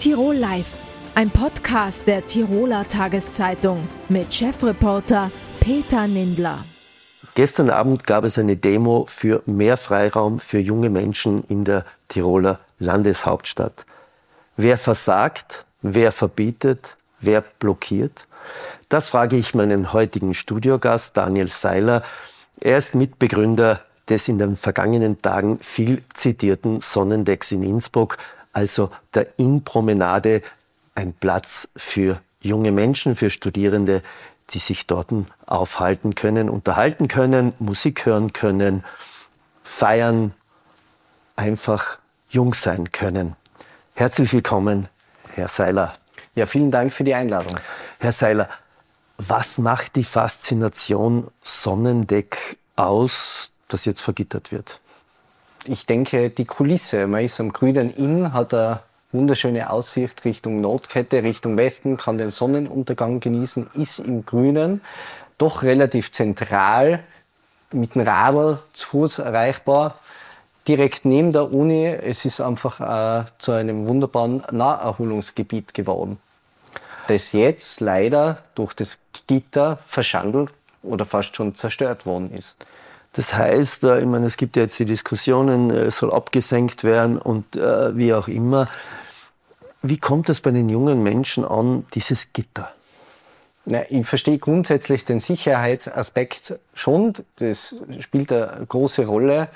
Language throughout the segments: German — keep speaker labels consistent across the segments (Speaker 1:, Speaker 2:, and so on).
Speaker 1: Tirol Live, ein Podcast der Tiroler Tageszeitung mit Chefreporter Peter Nindler.
Speaker 2: Gestern Abend gab es eine Demo für mehr Freiraum für junge Menschen in der Tiroler Landeshauptstadt. Wer versagt, wer verbietet, wer blockiert? Das frage ich meinen heutigen Studiogast Daniel Seiler. Er ist Mitbegründer des in den vergangenen Tagen viel zitierten Sonnendecks in Innsbruck, also der Innenpromenade, ein Platz für junge Menschen, für Studierende, die sich dort aufhalten können, unterhalten können, Musik hören können, feiern, einfach jung sein können. Herzlich willkommen, Herr Seiler.
Speaker 3: Ja, vielen Dank für die Einladung.
Speaker 2: Herr Seiler, was macht die Faszination Sonnendeck aus, das jetzt vergittert wird?
Speaker 3: Ich denke, die Kulisse. Man ist am grünen Inn, hat eine wunderschöne Aussicht Richtung Nordkette, Richtung Westen, kann den Sonnenuntergang genießen, ist im Grünen, doch relativ zentral, mit dem Radl zu Fuß erreichbar, direkt neben der Uni. Es ist einfach äh, zu einem wunderbaren Naherholungsgebiet geworden, das jetzt leider durch das Gitter verschandelt oder fast schon zerstört worden ist.
Speaker 2: Das heißt, äh, ich meine, es gibt ja jetzt die Diskussionen, es soll abgesenkt werden und äh, wie auch immer. Wie kommt es bei den jungen Menschen an, dieses Gitter?
Speaker 3: Na, ich verstehe grundsätzlich den Sicherheitsaspekt schon. Das spielt eine große Rolle.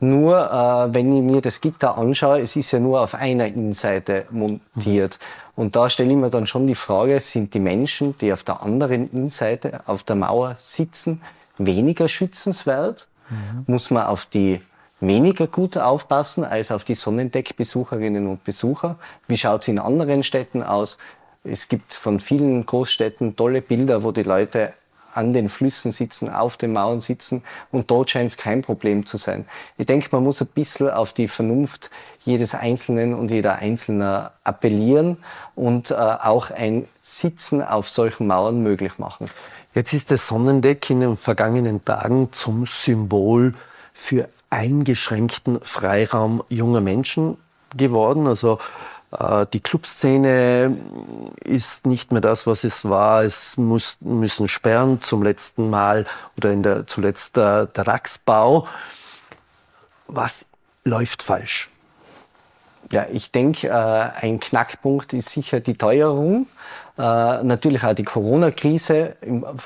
Speaker 3: Nur äh, wenn ich mir das Gitter anschaue, es ist ja nur auf einer Innenseite montiert. Mhm. Und da stelle ich mir dann schon die Frage, sind die Menschen, die auf der anderen Innenseite auf der Mauer sitzen, weniger schützenswert? Mhm. Muss man auf die weniger gut aufpassen als auf die Sonnendeckbesucherinnen und Besucher? Wie schaut es in anderen Städten aus? Es gibt von vielen Großstädten tolle Bilder, wo die Leute an den Flüssen sitzen, auf den Mauern sitzen und dort scheint es kein Problem zu sein. Ich denke, man muss ein bisschen auf die Vernunft jedes Einzelnen und jeder Einzelne appellieren und äh, auch ein Sitzen auf solchen Mauern möglich machen.
Speaker 2: Jetzt ist das Sonnendeck in den vergangenen Tagen zum Symbol für eingeschränkten Freiraum junger Menschen geworden. Also äh, die Clubszene ist nicht mehr das, was es war. Es muss, müssen sperren zum letzten Mal oder in der, zuletzt der, der Raxbau. Was läuft falsch?
Speaker 3: Ja, ich denke, äh, ein Knackpunkt ist sicher die Teuerung. Äh, natürlich auch die Corona-Krise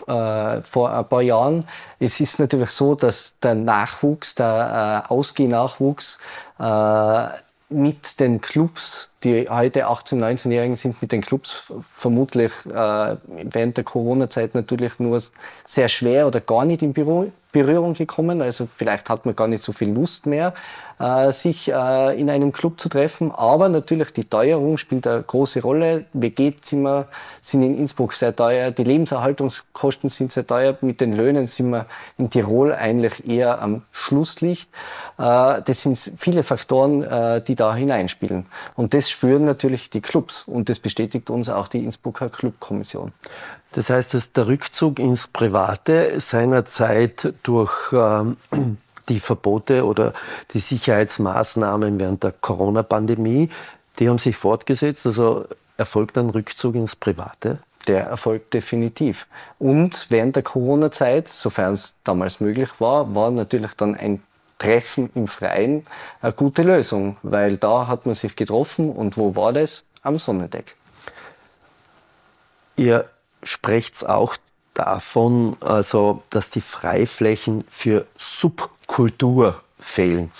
Speaker 3: äh, vor ein paar Jahren. Es ist natürlich so, dass der Nachwuchs, der äh, Ausgehnachwuchs äh, mit den Clubs, die heute 18-, 19-Jährigen sind mit den Clubs vermutlich äh, während der Corona-Zeit natürlich nur sehr schwer oder gar nicht in Büro, Berührung gekommen. Also vielleicht hat man gar nicht so viel Lust mehr, äh, sich äh, in einem Club zu treffen. Aber natürlich die Teuerung spielt eine große Rolle. WG-Zimmer sind in Innsbruck sehr teuer. Die Lebenserhaltungskosten sind sehr teuer. Mit den Löhnen sind wir in Tirol eigentlich eher am Schlusslicht. Äh, das sind viele Faktoren, äh, die da hineinspielen. Und das spüren natürlich die Clubs. Und das bestätigt uns auch die Innsbrucker Clubkommission.
Speaker 2: Das heißt, dass der Rückzug ins Private seinerzeit durch ähm, die Verbote oder die Sicherheitsmaßnahmen während der Corona-Pandemie, die haben sich fortgesetzt. Also erfolgt ein Rückzug ins Private?
Speaker 3: Der erfolgt definitiv. Und während der Corona-Zeit, sofern es damals möglich war, war natürlich dann ein Treffen im Freien eine gute Lösung, weil da hat man sich getroffen und wo war das? Am Sonnendeck.
Speaker 2: Ihr sprecht auch davon, also, dass die Freiflächen für Subkultur fehlen.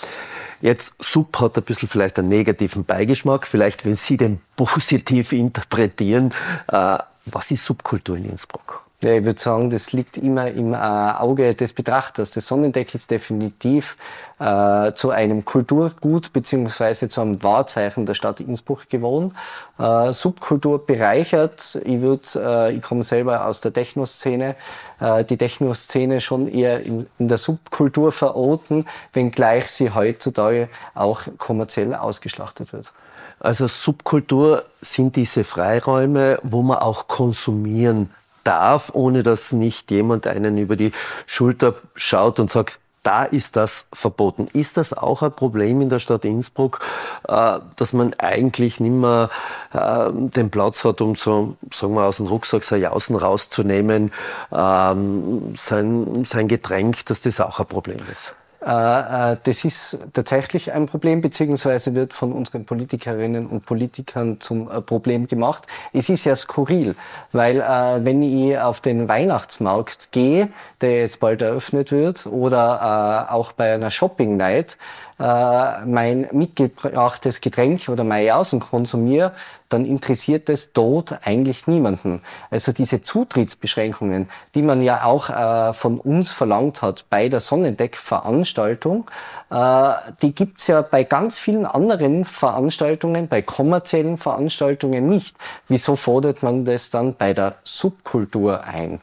Speaker 2: Jetzt Sub hat ein bisschen vielleicht einen negativen Beigeschmack. Vielleicht, wenn Sie den positiv interpretieren, äh, was ist Subkultur in Innsbruck?
Speaker 3: Ja, ich würde sagen, das liegt immer im äh, Auge des Betrachters. Das Sonnendeck ist definitiv äh, zu einem Kulturgut beziehungsweise zu einem Wahrzeichen der Stadt Innsbruck geworden. Äh, Subkultur bereichert. Ich würde, äh, ich komme selber aus der Techno-Szene, äh, die Techno-Szene schon eher in, in der Subkultur verorten, wenngleich sie heutzutage auch kommerziell ausgeschlachtet wird.
Speaker 2: Also Subkultur sind diese Freiräume, wo man auch konsumieren darf, ohne dass nicht jemand einen über die Schulter schaut und sagt, da ist das verboten. Ist das auch ein Problem in der Stadt Innsbruck, äh, dass man eigentlich nicht mehr äh, den Platz hat, um so, sagen wir, aus dem Rucksack sein Jausen rauszunehmen, ähm, sein, sein Getränk, dass das auch ein Problem ist?
Speaker 3: Äh, äh, das ist tatsächlich ein Problem, beziehungsweise wird von unseren Politikerinnen und Politikern zum äh, Problem gemacht. Es ist ja skurril, weil wenn ich auf den Weihnachtsmarkt gehe, der jetzt bald eröffnet wird, oder auch bei einer Shopping Night, äh, mein mitgebrachtes Getränk oder mein Jausen konsumiere, dann interessiert es dort eigentlich niemanden. Also diese Zutrittsbeschränkungen, die man ja auch äh, von uns verlangt hat bei der Sonnendeck-Veranstaltung, äh, die gibt's ja bei ganz vielen anderen Veranstaltungen, bei kommerziellen Veranstaltungen nicht. Wieso fordert man das dann bei der Subkultur ein?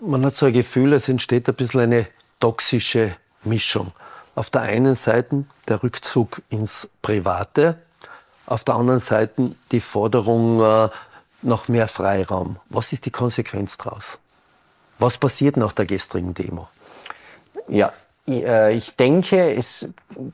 Speaker 2: Man hat so ein Gefühl, es entsteht ein bisschen eine toxische Mischung. Auf der einen Seite der Rückzug ins Private, auf der anderen Seite die Forderung äh, nach mehr Freiraum. Was ist die Konsequenz daraus? Was passiert nach der gestrigen Demo?
Speaker 3: Ja, äh, ich denke, es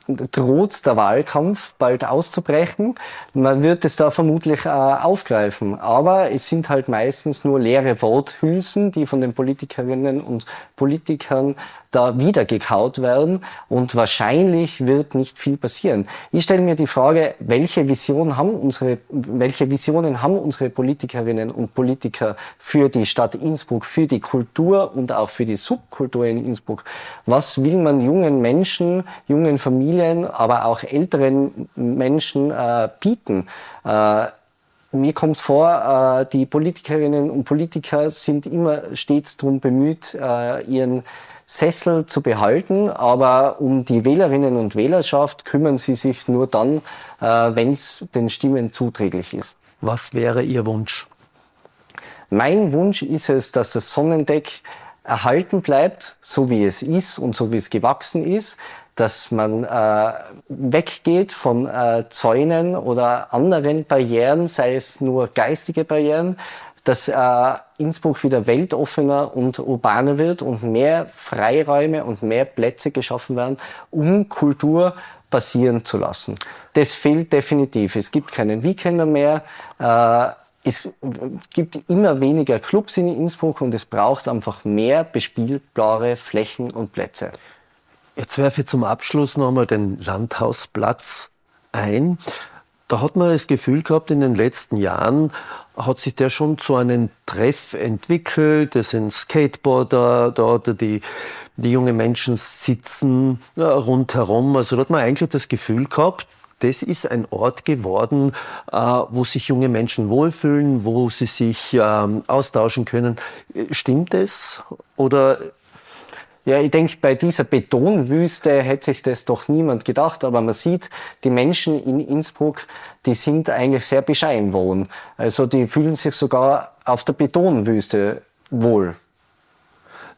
Speaker 3: droht der Wahlkampf bald auszubrechen. Man wird es da vermutlich äh, aufgreifen. Aber es sind halt meistens nur leere Worthülsen, die von den Politikerinnen und Politikern da wieder gekaut werden und wahrscheinlich wird nicht viel passieren. Ich stelle mir die Frage, welche Vision haben unsere, welche Visionen haben unsere Politikerinnen und Politiker für die Stadt Innsbruck, für die Kultur und auch für die Subkultur in Innsbruck? Was will man jungen Menschen, jungen Familien, aber auch älteren Menschen äh, bieten? Äh, mir kommt vor, äh, die Politikerinnen und Politiker sind immer stets darum bemüht, äh, ihren Sessel zu behalten, aber um die Wählerinnen und Wählerschaft kümmern sie sich nur dann, äh, wenn es den Stimmen zuträglich ist.
Speaker 2: Was wäre Ihr Wunsch?
Speaker 3: Mein Wunsch ist es, dass das Sonnendeck erhalten bleibt, so wie es ist und so wie es gewachsen ist, dass man äh, weggeht von äh, Zäunen oder anderen Barrieren, sei es nur geistige Barrieren, dass äh, Innsbruck wieder weltoffener und urbaner wird und mehr Freiräume und mehr Plätze geschaffen werden, um Kultur passieren zu lassen. Das fehlt definitiv. Es gibt keinen Weekender mehr. Äh, es gibt immer weniger Clubs in Innsbruck und es braucht einfach mehr bespielbare Flächen und Plätze.
Speaker 2: Jetzt werfe ich zum Abschluss nochmal den Landhausplatz ein. Da hat man das Gefühl gehabt, in den letzten Jahren hat sich der schon zu einem Treff entwickelt. Es sind Skateboarder dort, die, die junge Menschen sitzen ja, rundherum. Also da hat man eigentlich das Gefühl gehabt, das ist ein Ort geworden, äh, wo sich junge Menschen wohlfühlen, wo sie sich ähm, austauschen können. Stimmt es? Oder
Speaker 3: ja, ich denke, bei dieser Betonwüste hätte sich das doch niemand gedacht, aber man sieht, die Menschen in Innsbruck, die sind eigentlich sehr bescheiden wohnen. Also die fühlen sich sogar auf der Betonwüste wohl.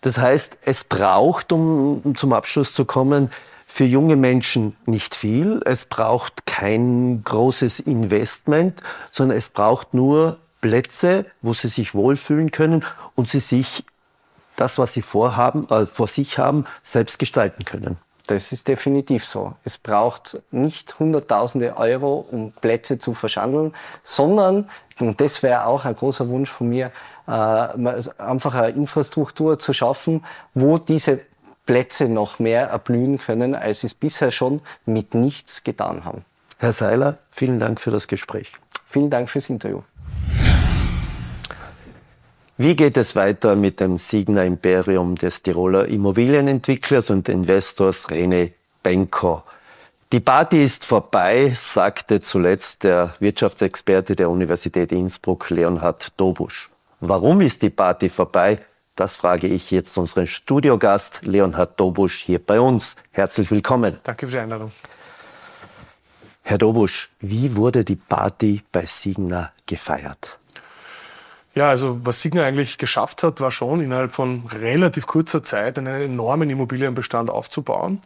Speaker 2: Das heißt, es braucht, um zum Abschluss zu kommen, für junge Menschen nicht viel. Es braucht kein großes Investment, sondern es braucht nur Plätze, wo sie sich wohlfühlen können und sie sich das, was sie vorhaben, äh, vor sich haben, selbst gestalten können.
Speaker 3: Das ist definitiv so. Es braucht nicht Hunderttausende Euro, um Plätze zu verschandeln, sondern, und das wäre auch ein großer Wunsch von mir, äh, einfach eine Infrastruktur zu schaffen, wo diese Plätze noch mehr erblühen können, als sie es bisher schon mit nichts getan haben.
Speaker 2: Herr Seiler, vielen Dank für das Gespräch.
Speaker 3: Vielen Dank fürs Interview.
Speaker 2: Wie geht es weiter mit dem Signa Imperium des Tiroler Immobilienentwicklers und Investors René Benko? Die Party ist vorbei, sagte zuletzt der Wirtschaftsexperte der Universität Innsbruck, Leonhard Dobusch. Warum ist die Party vorbei? Das frage ich jetzt unseren Studiogast Leonhard Dobusch hier bei uns. Herzlich willkommen.
Speaker 4: Danke für die Einladung.
Speaker 2: Herr Dobusch, wie wurde die Party bei Signa gefeiert?
Speaker 4: Ja, also was Signa eigentlich geschafft hat, war schon innerhalb von relativ kurzer Zeit einen enormen Immobilienbestand aufzubauen.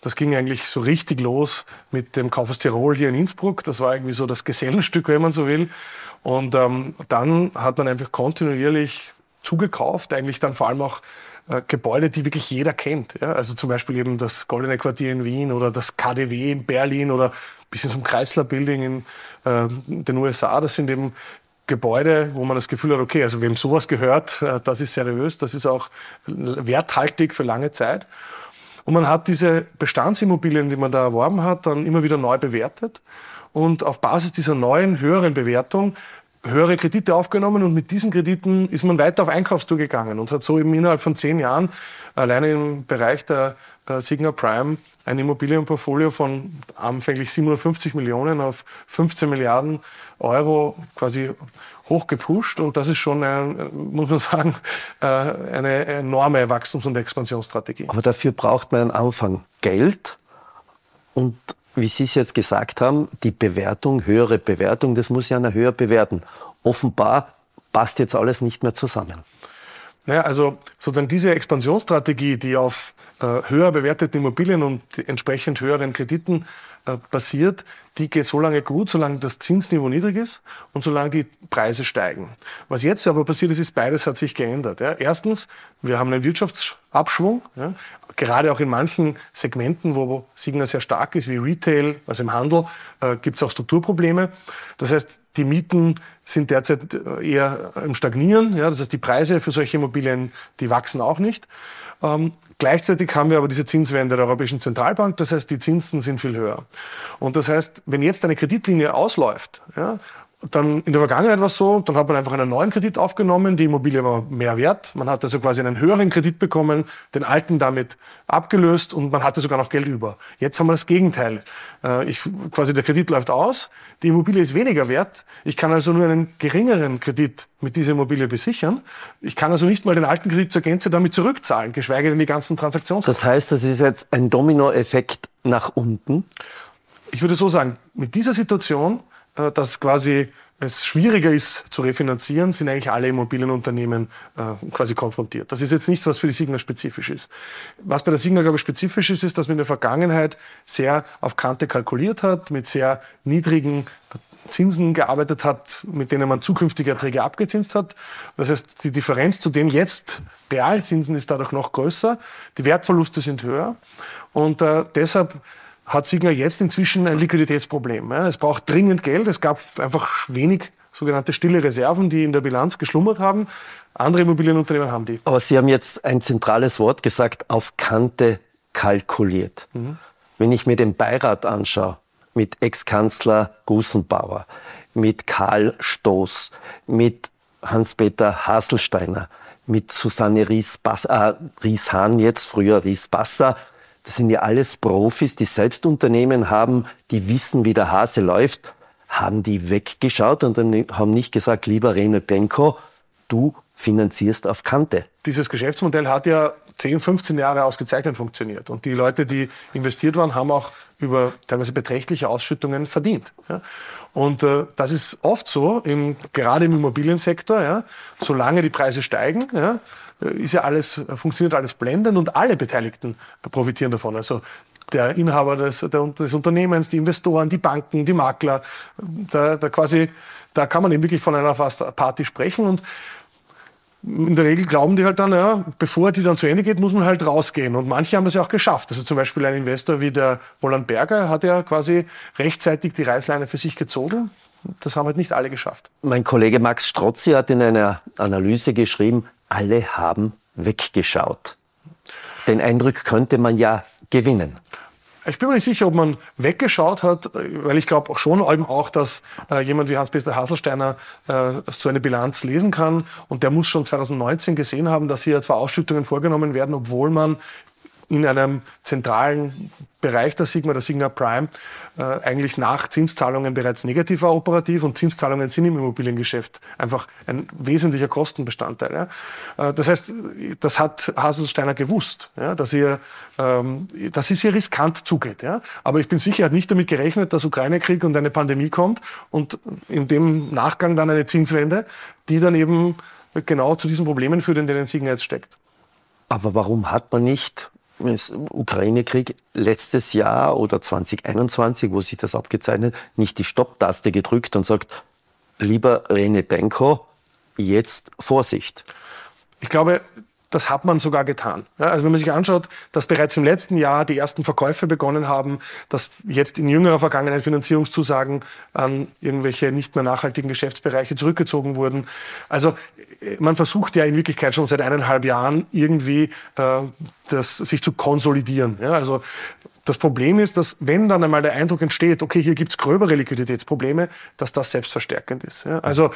Speaker 4: Das ging eigentlich so richtig los mit dem Kaufhaus Tirol hier in Innsbruck. Das war irgendwie so das Gesellenstück, wenn man so will. Und ähm, dann hat man einfach kontinuierlich zugekauft, eigentlich dann vor allem auch äh, Gebäude, die wirklich jeder kennt. Ja? Also zum Beispiel eben das Goldene Quartier in Wien oder das KDW in Berlin oder bis hin zum Chrysler Building in äh, den USA. Das sind eben Gebäude, wo man das Gefühl hat, okay, also wem sowas gehört, äh, das ist seriös, das ist auch werthaltig für lange Zeit. Und man hat diese Bestandsimmobilien, die man da erworben hat, dann immer wieder neu bewertet. Und auf Basis dieser neuen, höheren Bewertung höhere Kredite aufgenommen und mit diesen Krediten ist man weiter auf Einkaufstour gegangen und hat so eben innerhalb von zehn Jahren alleine im Bereich der äh, Signa Prime ein Immobilienportfolio von anfänglich 750 Millionen auf 15 Milliarden Euro quasi hochgepusht und das ist schon, ein, muss man sagen, äh, eine enorme Wachstums- und Expansionsstrategie.
Speaker 2: Aber dafür braucht man am Anfang Geld und wie Sie es jetzt gesagt haben, die Bewertung, höhere Bewertung, das muss ja einer höher bewerten. Offenbar passt jetzt alles nicht mehr zusammen.
Speaker 4: Naja, also sozusagen diese Expansionsstrategie, die auf höher bewerteten Immobilien und entsprechend höheren Krediten äh, basiert, die geht so lange gut, solange das Zinsniveau niedrig ist und solange die Preise steigen. Was jetzt aber passiert ist, ist beides hat sich geändert. Ja. Erstens, wir haben einen Wirtschaftsabschwung, ja. gerade auch in manchen Segmenten, wo Signa sehr stark ist, wie Retail, also im Handel, äh, gibt es auch Strukturprobleme. Das heißt, die Mieten sind derzeit äh, eher im Stagnieren. Ja. Das heißt, die Preise für solche Immobilien, die wachsen auch nicht. Ähm, Gleichzeitig haben wir aber diese Zinswende der Europäischen Zentralbank, das heißt, die Zinsen sind viel höher. Und das heißt, wenn jetzt eine Kreditlinie ausläuft, ja, dann in der Vergangenheit war es so, dann hat man einfach einen neuen Kredit aufgenommen, die Immobilie war mehr wert, man hat also quasi einen höheren Kredit bekommen, den alten damit abgelöst und man hatte sogar noch Geld über. Jetzt haben wir das Gegenteil. Äh, ich, quasi der Kredit läuft aus, die Immobilie ist weniger wert, ich kann also nur einen geringeren Kredit mit dieser Immobilie besichern. Ich kann also nicht mal den alten Kredit zur Gänze damit zurückzahlen, geschweige denn die ganzen Transaktionen.
Speaker 2: Das heißt, das ist jetzt ein Dominoeffekt nach unten?
Speaker 4: Ich würde so sagen, mit dieser Situation dass quasi es schwieriger ist zu refinanzieren, sind eigentlich alle Immobilienunternehmen äh, quasi konfrontiert. Das ist jetzt nichts, was für die Signa spezifisch ist. Was bei der Signa, glaube ich, spezifisch ist, ist, dass man in der Vergangenheit sehr auf Kante kalkuliert hat, mit sehr niedrigen Zinsen gearbeitet hat, mit denen man zukünftige Erträge abgezinst hat. Das heißt, die Differenz zu dem jetzt Realzinsen ist dadurch noch größer. Die Wertverluste sind höher. Und äh, deshalb hat Signa jetzt inzwischen ein Liquiditätsproblem. Es braucht dringend Geld. Es gab einfach wenig sogenannte stille Reserven, die in der Bilanz geschlummert haben. Andere Immobilienunternehmen haben die.
Speaker 2: Aber Sie haben jetzt ein zentrales Wort gesagt, auf Kante kalkuliert. Mhm. Wenn ich mir den Beirat anschaue, mit Ex-Kanzler Gusenbauer, mit Karl Stoß, mit Hans-Peter Haselsteiner, mit Susanne Ries-Hahn, Ries jetzt früher Ries-Basser, das sind ja alles Profis, die selbst Unternehmen haben, die wissen, wie der Hase läuft. Haben die weggeschaut und haben nicht gesagt, lieber Rene Benko, du finanzierst auf Kante.
Speaker 4: Dieses Geschäftsmodell hat ja 10, 15 Jahre ausgezeichnet funktioniert. Und die Leute, die investiert waren, haben auch über teilweise beträchtliche Ausschüttungen verdient. Ja. Und äh, das ist oft so, im, gerade im Immobiliensektor, ja, solange die Preise steigen, ja, ist ja alles, funktioniert alles blendend und alle Beteiligten profitieren davon. Also der Inhaber des, der, des Unternehmens, die Investoren, die Banken, die Makler, da, da quasi, da kann man eben wirklich von einer fast Party sprechen und in der Regel glauben die halt dann, ja, bevor die dann zu Ende geht, muss man halt rausgehen. Und manche haben es ja auch geschafft. Also zum Beispiel ein Investor wie der Roland Berger hat ja quasi rechtzeitig die Reißleine für sich gezogen. Das haben halt nicht alle geschafft.
Speaker 2: Mein Kollege Max Strozzi hat in einer Analyse geschrieben, alle haben weggeschaut. Den Eindruck könnte man ja gewinnen.
Speaker 4: Ich bin mir nicht sicher, ob man weggeschaut hat, weil ich glaube auch schon eben auch, dass äh, jemand wie Hans-Peter Hasselsteiner äh, so eine Bilanz lesen kann. Und der muss schon 2019 gesehen haben, dass hier zwar Ausschüttungen vorgenommen werden, obwohl man in einem zentralen Bereich der Sigma, der Sigma Prime, äh, eigentlich nach Zinszahlungen bereits negativ war operativ und Zinszahlungen sind im Immobiliengeschäft einfach ein wesentlicher Kostenbestandteil. Ja. Äh, das heißt, das hat Haselsteiner gewusst, ja, dass, ihr, ähm, dass es hier riskant zugeht. Ja. Aber ich bin sicher, er hat nicht damit gerechnet, dass Ukraine-Krieg und eine Pandemie kommt und in dem Nachgang dann eine Zinswende, die dann eben genau zu diesen Problemen führt, in denen Signa jetzt steckt.
Speaker 2: Aber warum hat man nicht Ukraine-Krieg letztes Jahr oder 2021, wo sich das abgezeichnet, nicht die Stopptaste gedrückt und sagt, lieber Rene Benko, jetzt Vorsicht.
Speaker 4: Ich glaube, das hat man sogar getan. Ja, also wenn man sich anschaut, dass bereits im letzten Jahr die ersten Verkäufe begonnen haben, dass jetzt in jüngerer Vergangenheit Finanzierungszusagen an irgendwelche nicht mehr nachhaltigen Geschäftsbereiche zurückgezogen wurden. Also man versucht ja in Wirklichkeit schon seit eineinhalb Jahren irgendwie äh, das, sich zu konsolidieren. Ja, also das Problem ist, dass wenn dann einmal der Eindruck entsteht, okay, hier gibt's gröbere Liquiditätsprobleme, dass das selbstverstärkend ist. Ja? Also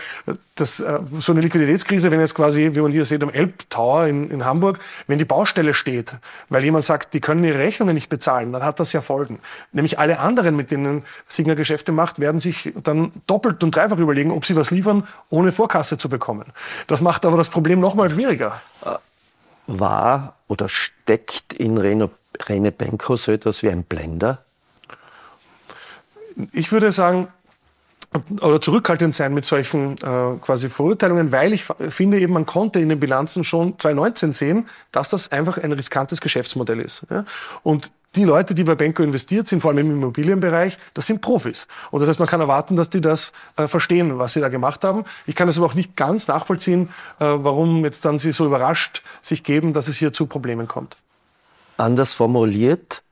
Speaker 4: das, äh, so eine Liquiditätskrise, wenn jetzt quasi, wie man hier sieht, am Elbtower in, in Hamburg, wenn die Baustelle steht, weil jemand sagt, die können ihre Rechnungen nicht bezahlen, dann hat das ja Folgen. Nämlich alle anderen, mit denen Signer Geschäfte macht, werden sich dann doppelt und dreifach überlegen, ob sie was liefern, ohne Vorkasse zu bekommen. Das macht aber das Problem noch mal schwieriger.
Speaker 2: War oder steckt in Reno Rene Benko so etwas wie ein Blender?
Speaker 4: Ich würde sagen, oder zurückhaltend sein mit solchen äh, quasi Verurteilungen, weil ich finde eben, man konnte in den Bilanzen schon 2019 sehen, dass das einfach ein riskantes Geschäftsmodell ist. Ja? Und die Leute, die bei Benko investiert sind, vor allem im Immobilienbereich, das sind Profis. Und das heißt, man kann erwarten, dass die das äh, verstehen, was sie da gemacht haben. Ich kann das aber auch nicht ganz nachvollziehen, äh, warum jetzt dann sie so überrascht sich geben, dass es hier zu Problemen kommt.
Speaker 2: Anders formuliert,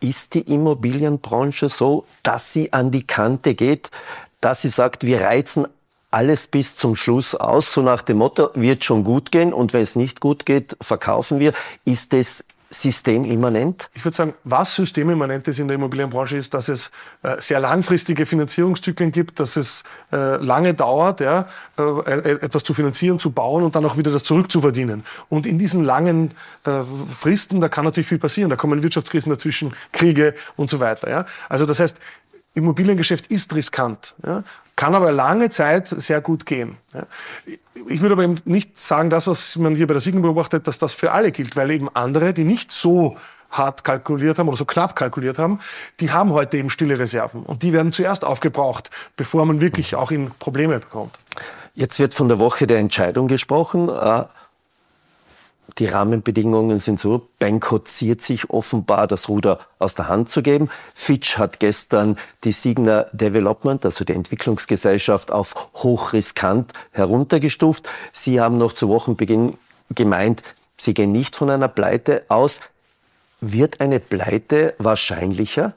Speaker 2: ist die Immobilienbranche so, dass sie an die Kante geht, dass sie sagt, wir reizen alles bis zum Schluss aus, so nach dem Motto, wird schon gut gehen und wenn es nicht gut geht, verkaufen wir. Ist es systemimmanent?
Speaker 4: Ich würde sagen, was systemimmanent ist in der Immobilienbranche, ist, dass es äh, sehr langfristige Finanzierungszyklen gibt, dass es äh, lange dauert, ja, äh, äh, etwas zu finanzieren, zu bauen und dann auch wieder das zurückzuverdienen. Und in diesen langen Fristen, da kann natürlich viel passieren. Da kommen Wirtschaftskrisen dazwischen, Kriege und so weiter. Ja. Also das heißt, Immobiliengeschäft ist riskant, ja, kann aber lange Zeit sehr gut gehen. Ja. Ich würde aber eben nicht sagen, das, was man hier bei der Siggen beobachtet, dass das für alle gilt, weil eben andere, die nicht so hart kalkuliert haben oder so knapp kalkuliert haben, die haben heute eben stille Reserven und die werden zuerst aufgebraucht, bevor man wirklich auch in Probleme bekommt.
Speaker 2: Jetzt wird von der Woche der Entscheidung gesprochen. Äh, die Rahmenbedingungen sind so, Benko ziert sich offenbar, das Ruder aus der Hand zu geben. Fitch hat gestern die Signa Development, also die Entwicklungsgesellschaft, auf hochriskant heruntergestuft. Sie haben noch zu Wochenbeginn gemeint, Sie gehen nicht von einer Pleite aus. Wird eine Pleite wahrscheinlicher?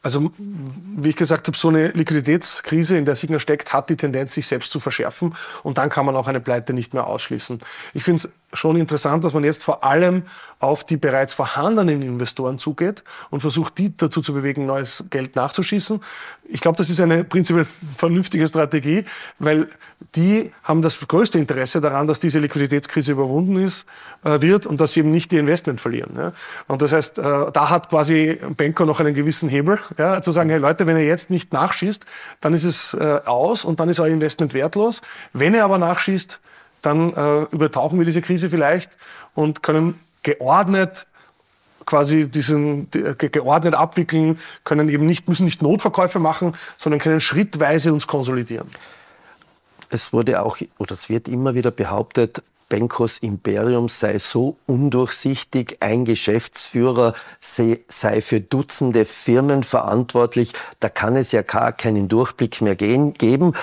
Speaker 4: Also, wie ich gesagt habe, so eine Liquiditätskrise, in der Signa steckt, hat die Tendenz, sich selbst zu verschärfen. Und dann kann man auch eine Pleite nicht mehr ausschließen. Ich finde es schon interessant, dass man jetzt vor allem auf die bereits vorhandenen Investoren zugeht und versucht, die dazu zu bewegen, neues Geld nachzuschießen. Ich glaube, das ist eine prinzipiell vernünftige Strategie, weil die haben das größte Interesse daran, dass diese Liquiditätskrise überwunden ist, äh, wird und dass sie eben nicht die Investment verlieren. Ja. Und das heißt, äh, da hat quasi Benko noch einen gewissen Hebel, ja, zu sagen, hey Leute, wenn ihr jetzt nicht nachschießt, dann ist es äh, aus und dann ist euer Investment wertlos. Wenn ihr aber nachschießt, dann äh, übertauchen wir diese Krise vielleicht und können geordnet quasi diesen geordnet abwickeln, können eben nicht, müssen nicht Notverkäufe machen, sondern können schrittweise uns konsolidieren.
Speaker 2: Es wurde auch, oder es wird immer wieder behauptet, Benkos Imperium sei so undurchsichtig, ein Geschäftsführer sei für Dutzende Firmen verantwortlich, da kann es ja gar keinen Durchblick mehr geben.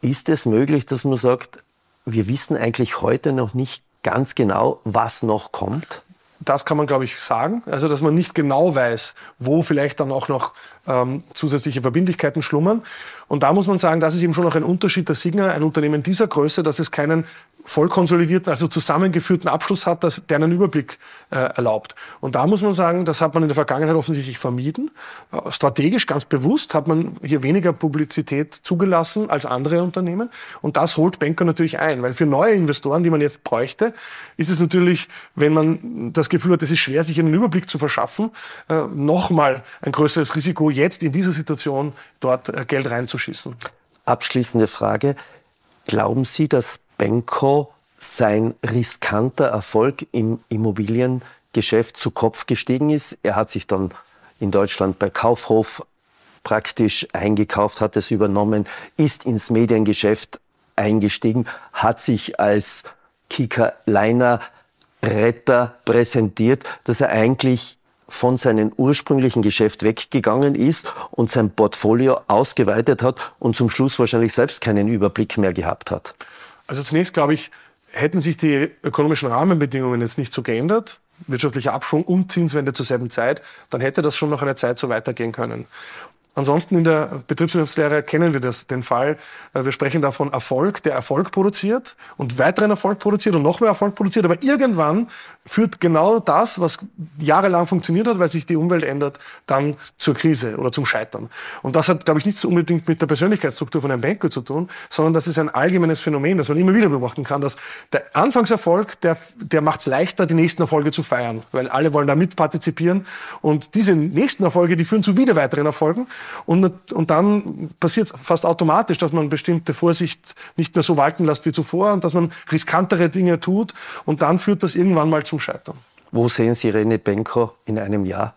Speaker 2: Ist es möglich, dass man sagt, wir wissen eigentlich heute noch nicht ganz genau, was noch kommt?
Speaker 4: Das kann man, glaube ich, sagen. Also, dass man nicht genau weiß, wo vielleicht dann auch noch ähm, zusätzliche Verbindlichkeiten schlummern. Und da muss man sagen, das ist eben schon noch ein Unterschied der Signa, ein Unternehmen dieser Größe, dass es keinen voll konsolidierten, also zusammengeführten Abschluss hat, das, der einen Überblick äh, erlaubt. Und da muss man sagen, das hat man in der Vergangenheit offensichtlich vermieden. Äh, strategisch ganz bewusst hat man hier weniger Publizität zugelassen als andere Unternehmen. Und das holt Banker natürlich ein, weil für neue Investoren, die man jetzt bräuchte, ist es natürlich, wenn man das Gefühl hat, es ist schwer, sich einen Überblick zu verschaffen, äh, nochmal ein größeres Risiko, jetzt in dieser Situation dort äh, Geld reinzuschießen.
Speaker 2: Abschließende Frage. Glauben Sie, dass Benko sein riskanter Erfolg im Immobiliengeschäft zu Kopf gestiegen ist. Er hat sich dann in Deutschland bei Kaufhof praktisch eingekauft, hat es übernommen, ist ins Mediengeschäft eingestiegen, hat sich als Kika Leiner Retter präsentiert, dass er eigentlich von seinem ursprünglichen Geschäft weggegangen ist und sein Portfolio ausgeweitet hat und zum Schluss wahrscheinlich selbst keinen Überblick mehr gehabt hat.
Speaker 4: Also zunächst glaube ich, hätten sich die ökonomischen Rahmenbedingungen jetzt nicht so geändert, wirtschaftlicher Abschwung und Zinswende zur selben Zeit, dann hätte das schon noch eine Zeit so weitergehen können. Ansonsten in der Betriebswirtschaftslehre kennen wir das, den Fall. Äh, wir sprechen da von Erfolg, der Erfolg produziert und weiteren Erfolg produziert und noch mehr Erfolg produziert. Aber irgendwann führt genau das, was jahrelang funktioniert hat, weil sich die Umwelt ändert, dann zur Krise oder zum Scheitern. Und das hat, glaube ich, nichts unbedingt mit der Persönlichkeitsstruktur von einem Banker zu tun, sondern das ist ein allgemeines Phänomen, das man immer wieder beobachten kann, dass der Anfangserfolg, der, der macht es leichter, die nächsten Erfolge zu feiern, weil alle wollen da mitpartizipieren. Und diese nächsten Erfolge, die führen zu wieder weiteren Erfolgen. Und, und dann passiert es fast automatisch, dass man bestimmte Vorsicht nicht mehr so walten lässt wie zuvor und dass man riskantere Dinge tut. Und dann führt das irgendwann mal zum Scheitern.
Speaker 2: Wo sehen Sie René Benko in einem Jahr?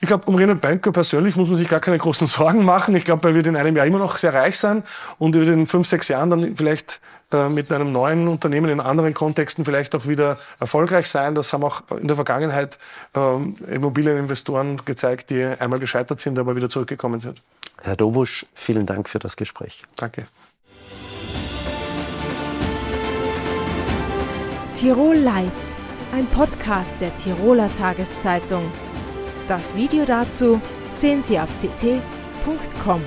Speaker 4: Ich glaube, um René Benko persönlich muss man sich gar keine großen Sorgen machen. Ich glaube, er wird in einem Jahr immer noch sehr reich sein und über den fünf, sechs Jahren dann vielleicht äh, mit einem neuen Unternehmen in anderen Kontexten vielleicht auch wieder erfolgreich sein. Das haben auch in der Vergangenheit äh, Immobilieninvestoren gezeigt, die einmal gescheitert sind, aber wieder zurückgekommen sind.
Speaker 2: Herr Dobusch, vielen Dank für das Gespräch.
Speaker 4: Danke.
Speaker 1: Tirol Live, ein Podcast der Tiroler Tageszeitung. Das Video dazu sehen Sie auf tt.com.